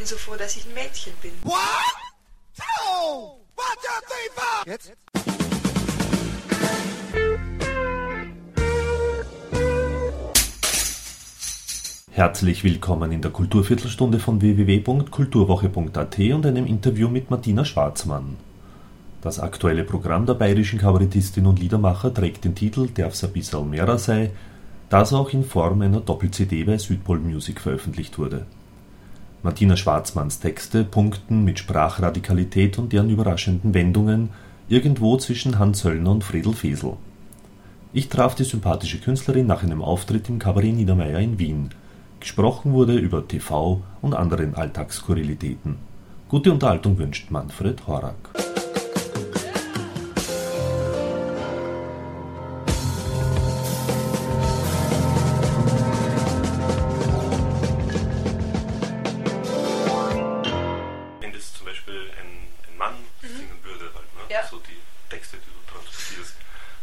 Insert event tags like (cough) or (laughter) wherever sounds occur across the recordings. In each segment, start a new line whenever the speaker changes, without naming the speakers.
bin so froh, dass ich ein Mädchen bin.
What? Two! One, two, three, four! Jetzt?
Herzlich willkommen in der Kulturviertelstunde von www.kulturwoche.at und einem Interview mit Martina Schwarzmann. Das aktuelle Programm der bayerischen Kabarettistin und Liedermacher trägt den Titel Darf's ein bisschen mehrer sei, das auch in Form einer Doppel-CD bei Südpol Music veröffentlicht wurde. Martina Schwarzmanns Texte punkten mit Sprachradikalität und deren überraschenden Wendungen irgendwo zwischen Hans Söllner und Fredel Fesel. Ich traf die sympathische Künstlerin nach einem Auftritt im Kabarett Niedermeyer in Wien. Gesprochen wurde über TV und anderen Alltagsskurrilitäten. Gute Unterhaltung wünscht Manfred Horak.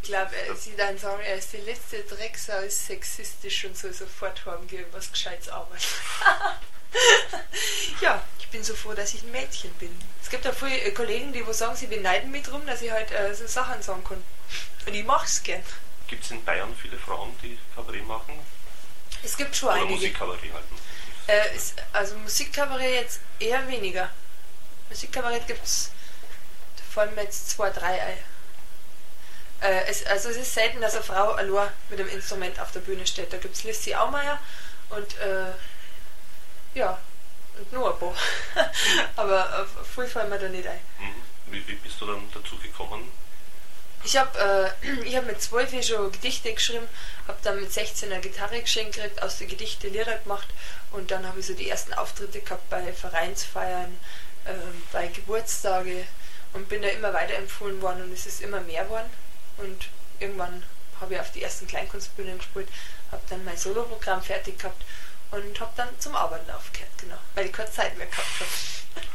Glaube, äh, sie dann sagen, er ist die letzte Drecksau, ist sexistisch und soll sofort haben, gehen, was Gescheites arbeiten. (laughs) ja, ich bin so froh, dass ich ein Mädchen bin. Es gibt ja viele äh, Kollegen, die wo sagen, sie beneiden mich drum, dass ich halt äh, so Sachen sagen kann. Und ich mach's gern.
Gibt es in Bayern viele Frauen, die Kabarett machen?
Es gibt schon
Oder
einige.
Musikkabarett halten?
Äh, es, also Musikkabarett jetzt eher weniger. Musikkabarett gibt es, da fallen mir jetzt zwei, drei ein. Äh, es, also es ist selten, dass eine Frau allein mit einem Instrument auf der Bühne steht. Da gibt es Lissi Aumeier und äh, ja, und nur ein paar. (laughs) Aber äh, viel fallen mir da nicht ein.
Mhm. Wie, wie bist du dann dazu gekommen?
Ich habe äh, (clears throat) ich hab mit 12 Jahren schon Gedichte geschrieben, habe dann mit 16 eine Gitarre geschenkt gekriegt, aus den Gedichte Lieder gemacht und dann habe ich so die ersten Auftritte gehabt bei Vereinsfeiern, äh, bei Geburtstage und bin da immer weiterempfohlen worden und es ist immer mehr geworden und irgendwann habe ich auf die ersten Kleinkunstbühnen gespielt, habe dann mein Soloprogramm fertig gehabt und habe dann zum Arbeiten aufgehört, genau, weil ich keine Zeit mehr gehabt habe. (laughs)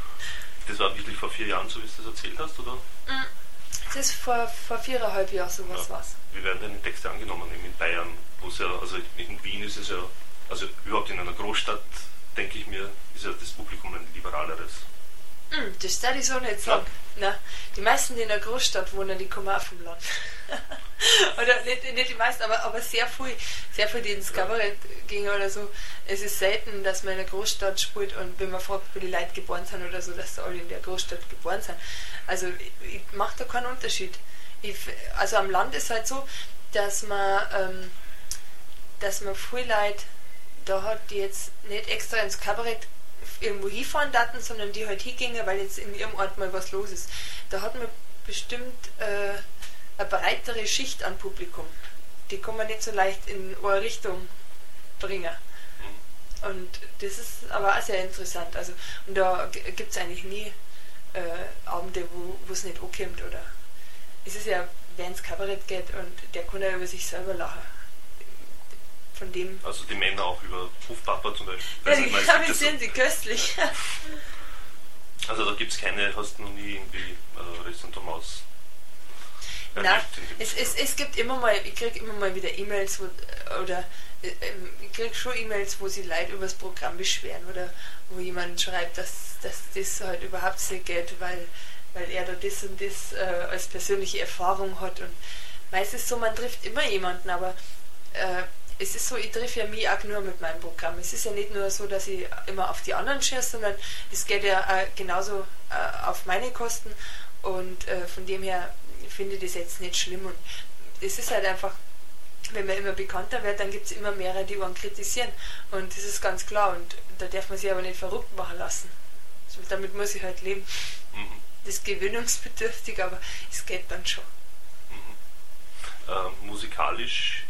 Das war wirklich vor vier Jahren, so wie du das erzählt hast, oder?
Das ist vor, vor viereinhalb Jahren sowas
Ja.
war's.
Wie werden deine Texte angenommen eben in Bayern? Wo es ja, also in Wien ist es ja, also überhaupt in einer Großstadt, denke ich mir, ist ja das Publikum ein liberaleres.
Hm, das darf ich so nicht sagen. Nein, die meisten, die in der Großstadt wohnen, die kommen auch vom Land. (laughs) oder nicht, nicht die meisten, aber, aber sehr viel, sehr viel, die ins Kabarett gingen oder so. Es ist selten, dass man in einer Großstadt spielt und wenn man fragt, wo die Leute geboren sind oder so, dass sie alle in der Großstadt geboren sind. Also ich, ich mache da keinen Unterschied. Ich, also am Land ist halt so, dass man, ähm, dass man viel Leute da hat, die jetzt nicht extra ins Kabarett irgendwo hinfahren daten, sondern die halt hingingen, weil jetzt in ihrem Ort mal was los ist. Da hat man bestimmt äh, eine breitere Schicht an Publikum. Die kann man nicht so leicht in eine Richtung bringen. Und das ist aber auch sehr interessant. Also, und da gibt es eigentlich nie äh, Abende, wo es nicht ankommt. Oder es ist ja, wer ins Kabarett geht und der kann ja über sich selber lachen. Von dem
Also die Männer auch über Hofpapa zum Beispiel.
ja, die sind sie köstlich.
so- also da gibt es keine, hast du noch nie irgendwie äh, Restaurant Thomas
Nein, es, es, es gibt immer mal, ich kriege immer mal wieder E-Mails wo, oder äh, ähm, ich kriege schon E-Mails, wo sich Leute über das Programm beschweren oder wo jemand schreibt, dass, dass das halt überhaupt nicht geht, weil, weil er da das und das äh, als persönliche Erfahrung hat. Und meistens so, man trifft immer jemanden, aber äh, es ist so, ich treffe ja mich auch nur mit meinem Programm. Es ist ja nicht nur so, dass ich immer auf die anderen schieße, sondern es geht ja genauso äh, auf meine Kosten und äh, von dem her finde ich das jetzt nicht schlimm und es ist halt einfach, wenn man immer bekannter wird, dann gibt es immer mehrere, die einen kritisieren und das ist ganz klar und da darf man sich aber nicht verrückt machen lassen. So, damit muss ich halt leben.
Mhm.
Das ist gewöhnungsbedürftig, aber es geht dann schon.
äh, musikalisch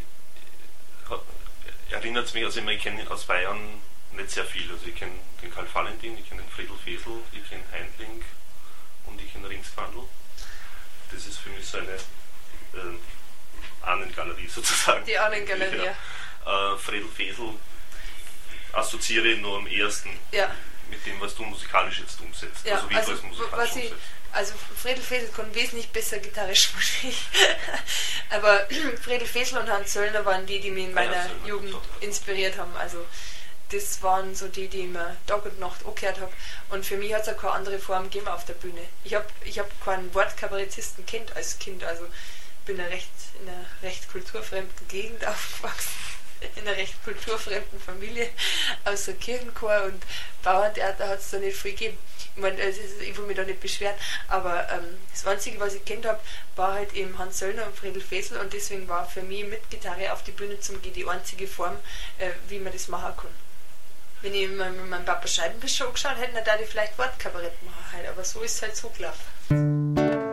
erinnert es mich, also ich, kenne aus Bayern nicht sehr viel. Also ich kenne den Karl Valentin, ich kenne den Friedel Fesel, ich kenne Heindling und ich kenne Ringsquandl. Das ist für mich so eine äh, Ahnengalerie (laughs) sozusagen.
Die Ahnengalerie,
Ja. Äh, Friedel Fesel assoziiere ich nur am ersten
Ja.
Mit dem, was du musikalisch jetzt umsetzt.
Ja,
also wie
also,
du es musikalisch
was ich,
umsetzt.
also Fredel Fesel kann wesentlich besser Gitarre (laughs) spielen. Aber (clears throat) Fredel Fesel und Hans Söllner waren die, die mich in
ja,
meiner
Söllner,
Jugend inspiriert haben. Also das waren so die, die ich mir Tag und Nacht angehört habe. Und für mich hat es auch keine andere Form gegeben auf der Bühne. Ich habe ich hab keinen Wortkabarettisten kennt als Kind. Also bin ja recht, in einer recht kulturfremden Gegend (laughs) aufgewachsen in einer recht kulturfremden Familie aus der Kirchenchor und Bauerntheater hat es da nicht viel gegeben. Ich meine, ich will mich da nicht beschweren, aber ähm, das Einzige, was ich kennt habe, war halt eben Hans Söllner und Friedel Fesel und deswegen war für mich mit Gitarre auf die Bühne zum gehen die einzige Form, äh, wie man das machen kann. Wenn ich mit meinem Papa Scheibenbiss schon geschaut hätte, dann würde ich vielleicht Wortkabarett machen, halt, aber so ist es halt so gelaufen.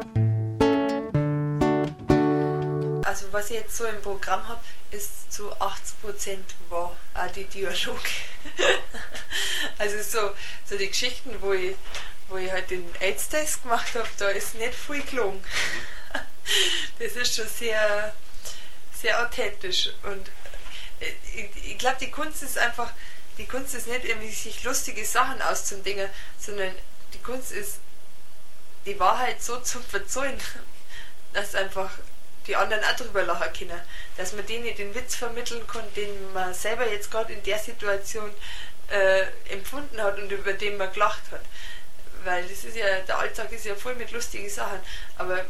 Also was ich jetzt so im Programm habe, ist zu 80% wahr, auch die Dialoge. (laughs) also so, so die Geschichten, wo ich, wo ich halt den AIDS-Test gemacht habe, da ist nicht viel gelungen. (laughs) das ist schon sehr, sehr authentisch. Und äh, ich, ich glaube, die Kunst ist einfach, die Kunst ist nicht irgendwie sich lustige Sachen auszudenken, sondern die Kunst ist, die Wahrheit so zu verzeihen, (laughs) dass einfach die anderen auch drüber lachen können. Dass man denen den Witz vermitteln kann, den man selber jetzt gerade in der Situation äh, empfunden hat und über den man gelacht hat. Weil das ist ja, der Alltag ist ja voll mit lustigen Sachen, aber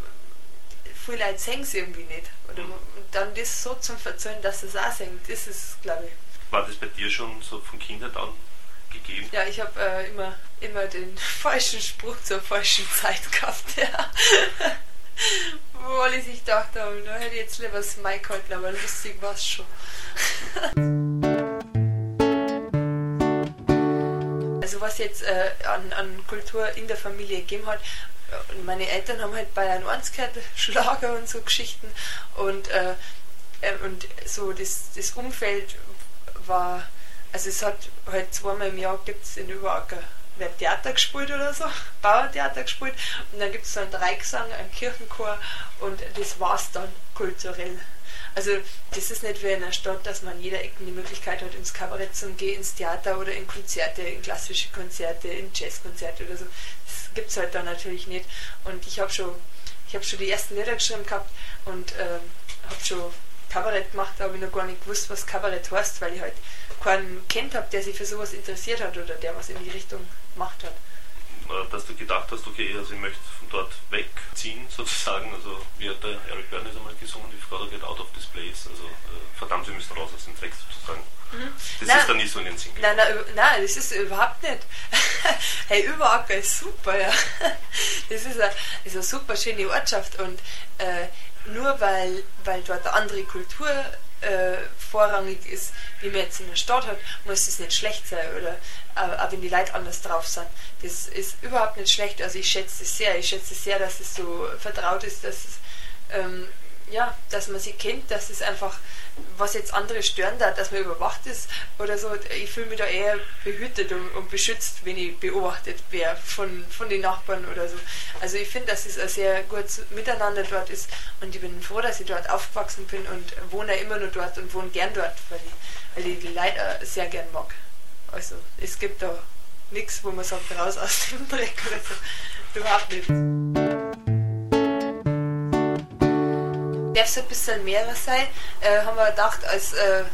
viele Leute sehen es irgendwie nicht. Oder und dann das so zum Verzeihen, dass sie es auch sehen, das ist, glaube ich.
War das bei dir schon so von Kindheit an gegeben?
Ja, ich habe äh, immer, immer den (laughs) falschen Spruch zur falschen Zeit gehabt. Ja. Wo alle sich gedacht haben, da hätte ich jetzt lieber das Mike gehalten, aber lustig war es schon. (laughs) also was jetzt äh, an, an Kultur in der Familie gegeben hat, äh, meine Eltern haben halt Bayern 1 gehört, (laughs) Schlager und so Geschichten und, äh, äh, und so das, das Umfeld war, also es hat halt zweimal im Jahr gibt es in Überacker wird Theater gespielt oder so, (laughs) Bauertheater gespielt und dann gibt es so einen Dreigesang, einen Kirchenchor und das war's dann kulturell. Also das ist nicht wie in einer Stadt, dass man jeder Ecke die Möglichkeit hat, ins Kabarett zu gehen, ins Theater oder in Konzerte, in klassische Konzerte, in Jazzkonzerte oder so. Das gibt es halt da natürlich nicht. Und ich habe schon, hab schon die ersten Lieder geschrieben gehabt und äh, habe schon Kabarett gemacht, aber ich noch gar nicht gewusst, was Kabarett heißt, weil ich halt keinen kennt habe, der sich für sowas interessiert hat oder der was in die Richtung gemacht hat.
Dass du gedacht hast, okay, also ich möchte von dort wegziehen (laughs) sozusagen, also wie hat der Eric Byrne einmal gesungen, die Frau geht out of this place, also äh, verdammt, sie müssen raus aus dem Dreck sozusagen. Mhm. Das nein, ist dann nicht so in den Sinn
nein, nein, nein, das ist überhaupt nicht. (laughs) hey, Überacker ist super, ja. (laughs) Das ist eine, ist eine super schöne Ortschaft und äh, nur weil, weil dort eine andere Kultur äh, vorrangig ist, wie man jetzt in der Stadt hat, muss es nicht schlecht sein oder äh, auch wenn die Leute anders drauf sind. Das ist überhaupt nicht schlecht. Also ich schätze es sehr. Ich schätze es sehr, dass es so vertraut ist, dass es ähm, ja, dass man sie kennt, dass es einfach, was jetzt andere stören darf, dass man überwacht ist oder so. Ich fühle mich da eher behütet und, und beschützt, wenn ich beobachtet wäre von, von den Nachbarn oder so. Also ich finde, dass es ein sehr gutes Miteinander dort ist und ich bin froh, dass ich dort aufgewachsen bin und wohne immer nur dort und wohne gern dort, weil ich, weil ich die Leute sehr gern mag. Also es gibt da nichts, wo man sagt, raus aus dem Dreck oder so. Überhaupt nicht. Darf es ein bisschen mehr sein, äh, haben wir gedacht, als äh,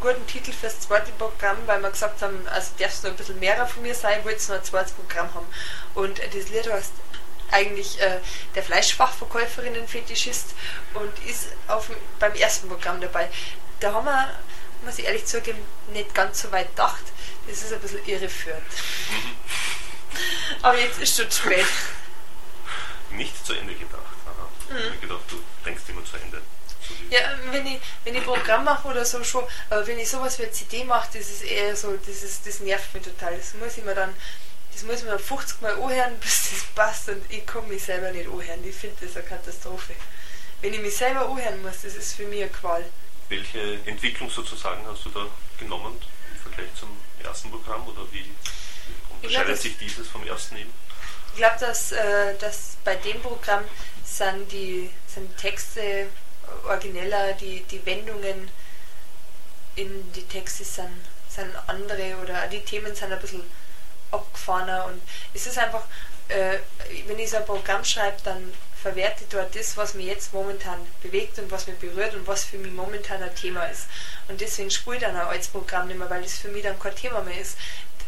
guten Titel fürs zweite Programm, weil wir gesagt haben, also darf es noch ein bisschen mehr von mir sein, wollte es noch ein zweites Programm haben. Und äh, das Lied heißt eigentlich äh, der Fleischfachverkäuferinnen-Fetischist und ist auf, beim ersten Programm dabei. Da haben wir, muss ich ehrlich zugeben, nicht ganz so weit gedacht. Das ist ein bisschen irreführend. (laughs) Aber jetzt ist schon spät.
Nicht zu Ende gedacht. Mhm. Ich habe gedacht, du immer zu Ende.
So ja, wenn ich, wenn ich Programm mache oder so schon, aber wenn ich sowas wie eine CD mache, das ist eher so, das, ist, das nervt mich total. Das muss ich mir dann, das muss ich mir 50 Mal anhören, (laughs) bis das passt und ich kann mich selber nicht anhören. Ich finde das eine Katastrophe. Wenn ich mich selber anhören muss, das ist für mich eine Qual.
Welche Entwicklung sozusagen hast du da genommen im Vergleich zum ersten Programm oder wie unterscheidet glaub, sich dieses vom ersten eben?
Ich glaube, dass, äh, dass bei dem Programm sind die, sind Texte origineller, die, die Wendungen in die Texte sind, sind andere oder die Themen sind ein bisschen abgefahrener und es ist einfach, äh, wenn ich so ein Programm schreibe, dann verwerte dort das, was mich jetzt momentan bewegt und was mich berührt und was für mich momentan ein Thema ist. Und deswegen spiele ich dann ein altes Programm nicht mehr, weil das für mich dann kein Thema mehr ist.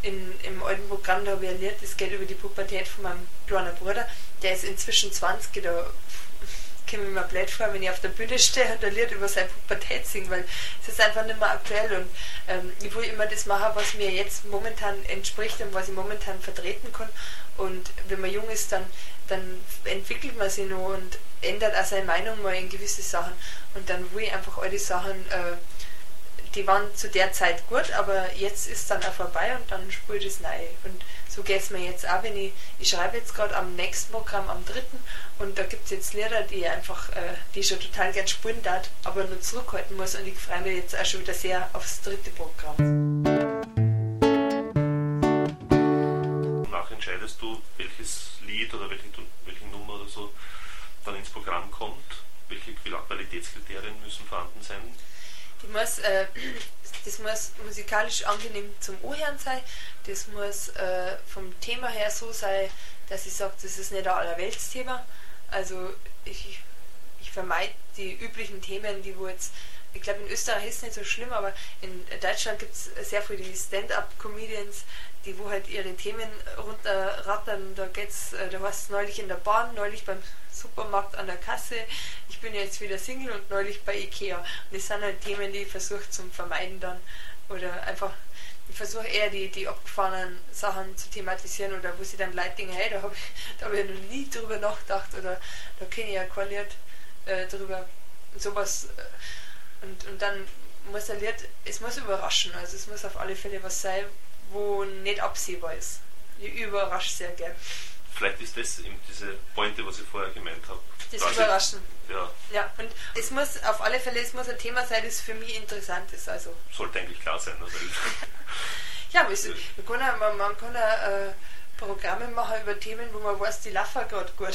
In, Im alten Programm, da habe ich erlebt, das geht über die Pubertät von meinem kleinen Bruder, der ist inzwischen 20, da komme mir blöd vor, wenn ich auf der Bühne stehe und ein Lied über seine Pubertät singe, weil es ist einfach nicht mehr aktuell. Und ähm, ich will immer das machen, was mir jetzt momentan entspricht und was ich momentan vertreten kann. Und wenn man jung ist, dann, dann entwickelt man sich noch und ändert auch seine Meinung mal in gewisse Sachen. Und dann will ich einfach all die Sachen äh, die waren zu der Zeit gut, aber jetzt ist dann auch vorbei und dann spüre ich das neu. Und so geht es mir jetzt auch, wenn ich, ich schreibe jetzt gerade am nächsten Programm, am dritten, und da gibt es jetzt Lehrer, die einfach, äh, die schon total gern spielen darf, aber nur zurückhalten muss und ich freue mich jetzt auch schon wieder sehr aufs dritte Programm.
Danach entscheidest du, welches Lied oder welche, welche Nummer oder so dann ins Programm kommt. Welche Qualitätskriterien müssen vorhanden sein?
Die muss, äh, das muss musikalisch angenehm zum Ohren sein, das muss äh, vom Thema her so sein, dass ich sage, das ist nicht ein Allerweltsthema. Also ich, ich vermeide die üblichen Themen, die wo jetzt, ich glaube in Österreich ist es nicht so schlimm, aber in Deutschland gibt es sehr viele Stand-up-Comedians, die wo halt ihre Themen runterrattern. Da geht's, äh, da heißt es neulich in der Bahn, neulich beim Supermarkt an der Kasse, ich bin jetzt wieder Single und neulich bei Ikea. Und das sind halt Themen, die ich versuche zu vermeiden dann. Oder einfach, ich versuche eher die, die abgefahrenen Sachen zu thematisieren oder wo sie dann Leute hey, da habe ich, hab ich noch nie drüber nachgedacht oder da kenne ich ja kein Lied äh, drüber. Und sowas. Äh, und, und dann muss ein Lied, es muss überraschen, also es muss auf alle Fälle was sein, wo nicht absehbar ist. Ich überrasche sehr gern.
Vielleicht ist das eben diese Pointe, was ich vorher gemeint habe.
Das Quasi, Überraschen.
Ja.
ja, und es muss auf alle Fälle, es muss ein Thema sein, das für mich interessant ist. Also.
Sollte eigentlich klar sein. Also (laughs)
ja, aber es, man kann ja, man, man kann ja, äh, Programme machen über Themen, wo man weiß, die laufen gerade gut. (laughs)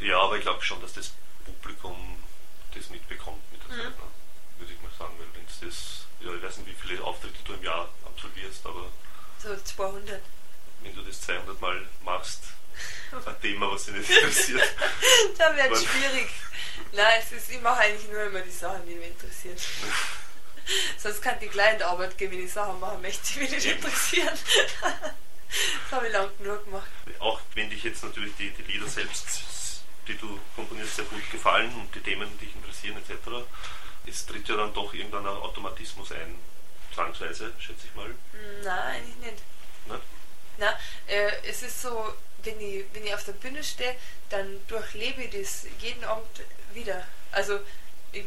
ja, aber ich glaube schon, dass das Publikum das mitbekommt mit der mhm. Zeit, ne? würde ich mal sagen, weil wenn es das, ja, ich weiß nicht, wie viele Auftritte du im Jahr absolvierst, aber.
So 200
wenn du das 200 Mal machst, (laughs) ein Thema, was dich nicht interessiert. (laughs)
da wird es schwierig. Nein, es ist, ich mache eigentlich nur immer die Sachen, die mich interessieren. (laughs) Sonst kann die Arbeit geben, wenn ich Sachen machen möchte, die mich nicht interessieren. das habe ich lang genug gemacht.
Auch wenn dich jetzt natürlich die, die Lieder selbst, die du komponierst, sehr gut gefallen und die Themen, die dich interessieren etc., es tritt ja dann doch irgendwann ein Automatismus ein, zwangsweise, schätze ich mal.
Nein, eigentlich nicht.
nicht?
Na, äh, es ist so, wenn ich, wenn ich auf der Bühne stehe, dann durchlebe ich das jeden Abend wieder. Also ich,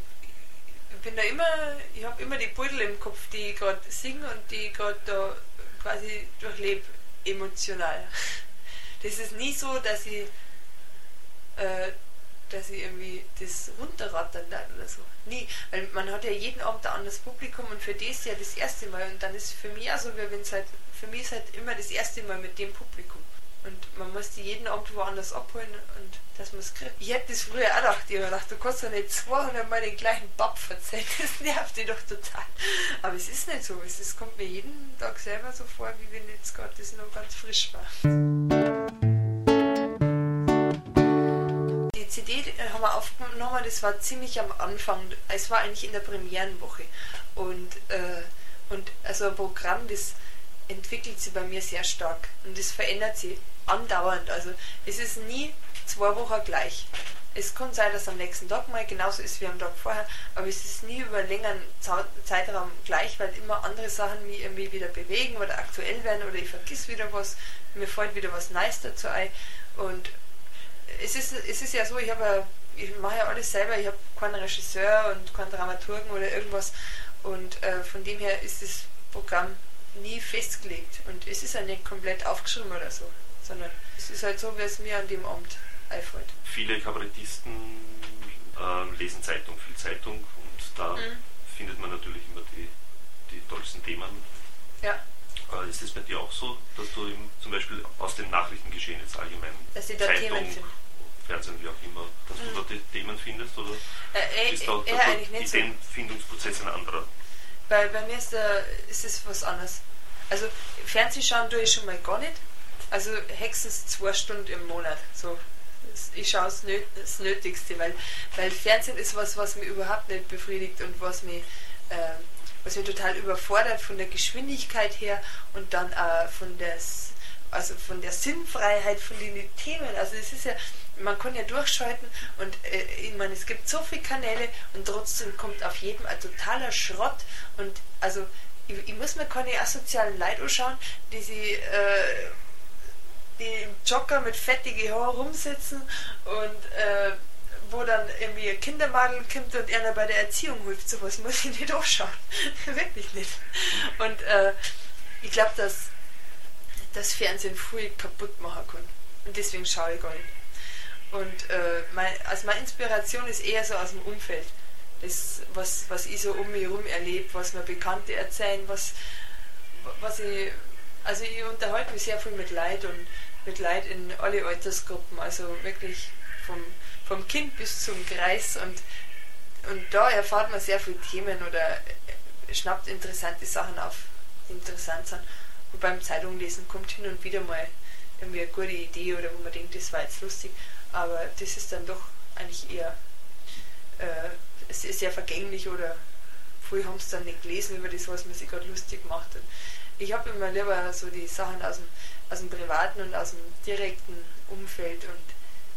ich bin da immer, ich habe immer die Beutel im Kopf, die ich gerade singe und die ich gerade da quasi durchlebe, emotional. (laughs) Das ist nie so, dass ich, äh, dass ich irgendwie das runterrattern darf oder so. Nie. Weil man hat ja jeden Abend ein anderes Publikum und für das ja das erste Mal. Und dann ist für mich auch so, wie wenn es halt für mich ist halt immer das erste Mal mit dem Publikum. Und man muss die jeden Abend woanders abholen und dass man es kriegt. Ich hätte das früher auch gedacht, ich habe gedacht, du kannst doch nicht 200 Mal den gleichen Bab verzeihen, das nervt dich doch total. Aber es ist nicht so, es kommt mir jeden Tag selber so vor, wie wenn jetzt gerade das noch ganz frisch war. Haben wir aufgenommen, das war ziemlich am Anfang, es war eigentlich in der Premierenwoche. Und, äh, und also ein Programm, das entwickelt sich bei mir sehr stark und es verändert sich andauernd. Also es ist nie zwei Wochen gleich. Es kann sein, dass am nächsten Tag mal genauso ist wie am Tag vorher, aber es ist nie über einen längeren Zeitraum gleich, weil immer andere Sachen mich irgendwie wieder bewegen oder aktuell werden oder ich vergiss wieder was, mir fällt wieder was Neues dazu ein. Und es ist, es ist ja so, ich habe ich mache ja alles selber, ich habe keinen Regisseur und keinen Dramaturgen oder irgendwas und äh, von dem her ist das Programm nie festgelegt und es ist ja nicht komplett aufgeschrieben oder so, sondern es ist halt so, wie es mir an dem Abend einfällt.
Viele Kabarettisten äh, lesen Zeitung, viel Zeitung und da mhm. findet man natürlich immer die, die tollsten Themen.
Ja.
Äh, ist es bei dir auch so, dass du eben zum Beispiel aus dem Nachrichtengeschehen jetzt allgemein
dass ich da Zeitung, Themen finde.
Fernsehen, wie auch immer, dass mhm. du da die Themen findest oder äh, äh, ist da
der
Ideenfindungsprozess ein anderer?
Bei, bei mir ist, der, ist es was anderes. Also Fernsehen schauen tue ich schon mal gar nicht. also höchstens zwei Stunden im Monat. So. Ich schaue es nöt, das Nötigste, weil, weil Fernsehen ist was, was mich überhaupt nicht befriedigt und was mich, äh, mich total überfordert von der Geschwindigkeit her und dann äh, von der also von der Sinnfreiheit von den Themen. Also es ist ja, man kann ja durchschalten und äh, ich meine, es gibt so viele Kanäle und trotzdem kommt auf jedem ein totaler Schrott und also ich, ich muss mir keine asozialen Leute anschauen, die sie äh, die im Jogger mit fettigen Haaren rumsitzen und äh, wo dann irgendwie ein Kindermadel kommt und einer bei der Erziehung hilft. Sowas muss ich nicht anschauen. (laughs) Wirklich nicht. Und äh, ich glaube, dass das Fernsehen viel kaputt machen kann. Und deswegen schaue ich gar nicht. Und äh, mein, also meine Inspiration ist eher so aus dem Umfeld. Das, was, was ich so um mich herum erlebe, was mir Bekannte erzählen, was, was ich. Also ich unterhalte mich sehr viel mit Leid und mit Leid in alle Altersgruppen, also wirklich vom, vom Kind bis zum Kreis und, und da erfahrt man sehr viele Themen oder schnappt interessante Sachen auf, die interessant sind. Und beim Zeitunglesen kommt hin und wieder mal irgendwie eine gute Idee oder wo man denkt, das war jetzt lustig, aber das ist dann doch eigentlich eher äh, sehr vergänglich oder viele haben es dann nicht gelesen über das, was man sich gerade lustig macht. Und ich habe immer lieber so die Sachen aus dem, aus dem privaten und aus dem direkten Umfeld und